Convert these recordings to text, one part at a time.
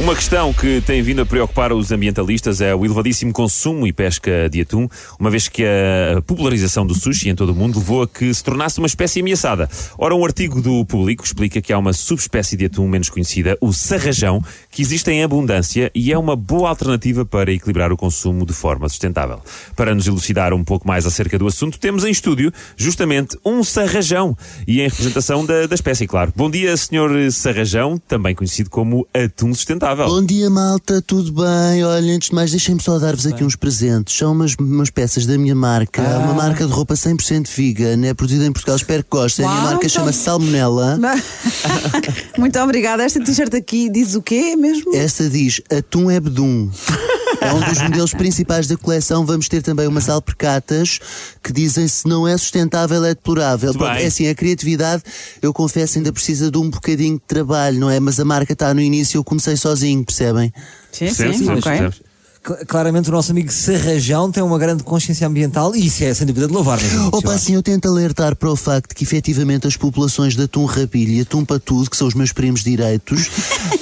Uma questão que tem vindo a preocupar os ambientalistas é o elevadíssimo consumo e pesca de atum, uma vez que a popularização do sushi em todo o mundo levou a que se tornasse uma espécie ameaçada. Ora, um artigo do Público explica que há uma subespécie de atum menos conhecida, o sarrajão, que existe em abundância e é uma boa alternativa para equilibrar o consumo de forma sustentável. Para nos elucidar um pouco mais acerca do assunto, temos em estúdio justamente um sarrajão e em representação da, da espécie, claro. Bom dia, senhor sarrajão, também conhecido como atum sustentável. Bom dia, malta, tudo bem? Olha, antes de mais, deixem-me só dar-vos aqui uns presentes. São umas, umas peças da minha marca, Ah. uma marca de roupa 100% vegan, é produzida em Portugal, espero que gostem. a minha marca então- chama-se Salmonella. Muito obrigada. Esta t-shirt aqui diz o quê mesmo? Esta diz Atum é Bedum. É um dos modelos principais da coleção. Vamos ter também umas alpercatas que dizem se não é sustentável, é deplorável. É assim, a criatividade, eu confesso, ainda precisa de um bocadinho de trabalho, não é? Mas a marca está no início, eu comecei sozinho, percebem? Sim, Percebes? sim, Percebes? ok. Percebes? Cl- Claramente o nosso amigo Serrajão tem uma grande consciência ambiental e isso é sem dúvida de louvar. Opa, assim, eu tento alertar para o facto que efetivamente as populações de atum rapilho e atum patudo, que são os meus primos direitos,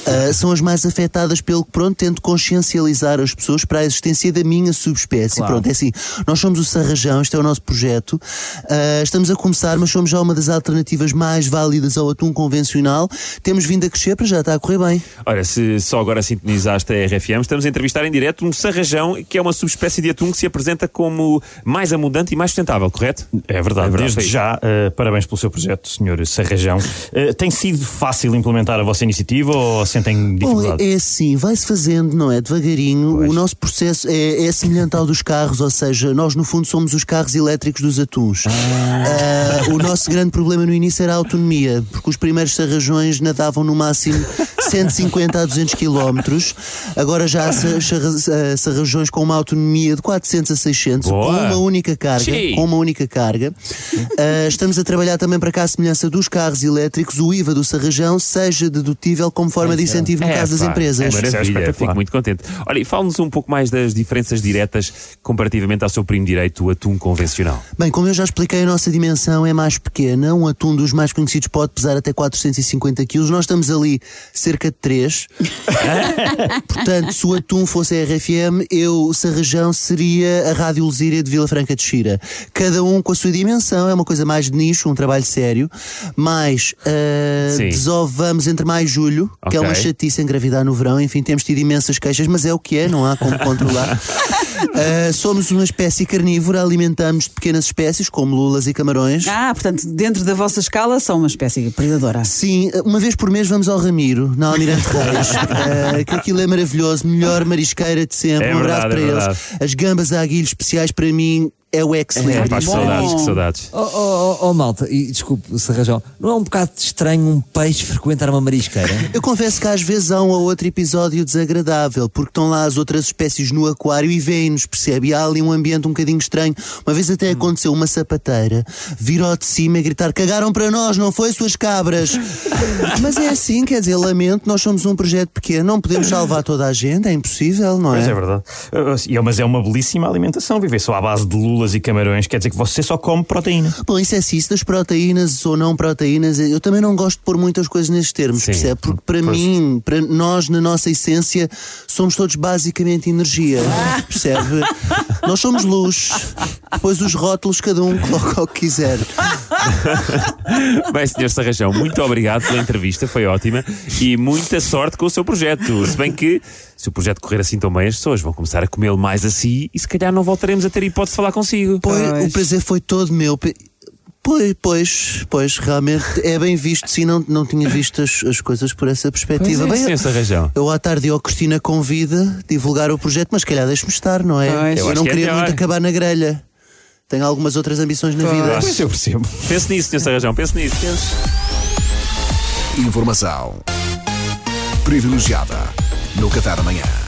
ah, são as mais afetadas pelo que, pronto, tento consciencializar as pessoas para a existência da minha subespécie. Claro. Pronto, é assim, nós somos o Sarrajão, este é o nosso projeto, Ah, estamos a começar, mas somos já uma das alternativas mais válidas ao atum convencional. Temos vindo a crescer, para já está a correr bem. Ora, se só agora sintonizaste a RFM, estamos a entrevistar em direto um sarrajão, que é uma subespécie de atum que se apresenta como mais abundante e mais sustentável, correto? É verdade, É verdade, desde é já, eh, parabéns pelo seu projeto, Sr. Sarrajão. Eh, tem sido fácil implementar a vossa iniciativa ou sentem Bom, dificuldade? é, é assim, vai-se fazendo, não é? Devagarinho. O nosso processo é, é semelhante ao dos carros, ou seja, nós no fundo somos os carros elétricos dos atuns. Ah, o nosso grande problema no início era a autonomia, porque os primeiros sarrajões nadavam no máximo 150 a 200 quilómetros. Agora já há sa- sarra- ah, sarrajões com uma autonomia de 400 a 600, Boa. com uma única carga. Sim. Com uma única carga. Ah, estamos a trabalhar também para cá a semelhança dos carros elétricos, o IVA do sarrajão seja dedutível como forma de incentivo no caso das pá, empresas. É Isso é maravilha, espetacular. fico muito contente. Olha, e fale-nos um pouco mais das diferenças diretas comparativamente ao seu primo direito, o atum convencional. Bem, como eu já expliquei, a nossa dimensão é mais pequena. Um atum dos mais conhecidos pode pesar até 450 quilos. Nós estamos ali cerca de 3. Portanto, se o atum fosse a RFM, eu, o Sarrajão, seria a Rádio Lesíria de Vila Franca de Xira. Cada um com a sua dimensão, é uma coisa mais de nicho, um trabalho sério. Mas Sim. desovamos entre maio e julho, que é uma chatice engravidar no verão. Enfim, temos tido imensas queixas, mas é o que é, não há como controlar. Ah, somos uma espécie carnívora, alimentamos de pequenas espécies, como lulas e camarões. Ah, portanto, dentro da vossa escala são uma espécie predadora. Sim, uma vez por mês vamos ao Ramiro, na Almirante Reis, Ah, que aquilo é maravilhoso, melhor marisqueira de sempre. É um abraço verdade, para é eles. verdade. As gambas a aguilhos especiais para mim é o excelente. Pá, que saudades, que saudades. Oh, oh, oh, oh, malta, e desculpe, Serrajão, não é um bocado estranho um peixe frequentar uma marisqueira? Eu confesso que às vezes há um ou outro episódio desagradável, porque estão lá as outras espécies no aquário e veem-nos, percebe? E há ali um ambiente um bocadinho estranho. Uma vez até aconteceu uma sapateira vir ao de cima e gritar: cagaram para nós, não foi suas cabras. Mas é assim, quer dizer, lamento, nós somos um projeto pequeno, não podemos salvar toda a gente, é impossível, não Pois é? é verdade. Eh, e- Mas é uma belíssima alimentação. Viver só à base de lulas e camarões quer dizer que você só come proteína. Bom, isso é assim, isso das proteínas ou não proteínas, eu também não gosto de pôr muitas coisas nestes termos, Sim. percebe? Porque para Pois. mim, para nós, na nossa essência, somos todos basicamente energia, percebe? nós somos luz, depois os rótulos, cada um coloca o que quiser. Bem, senhor Sarrajão, muito obrigado pela entrevista, foi ótima e muita sorte com o seu projeto. Se bem que, se o projeto correr assim tão bem, as pessoas vão começar a comê-lo mais assim e se calhar não voltaremos a ter hipótese de falar consigo. Pois, Pois. o prazer foi todo meu. Pois, pois, pois, realmente é bem visto, sim, não, não tinha visto as, as coisas por essa perspectiva. Pois é, Bem, senhor Sarrajão. Eu à tarde ao Cristina convida divulgar o projeto, mas se calhar deixe-me estar, não é? Pois. Eu Eu não que é queria melhor. muito acabar na grelha. Tenho algumas outras ambições na vida. Pois eu percebo. Pense nisso, senhor Sarrajão, pense nisso. Informação privilegiada no Café da Manhã.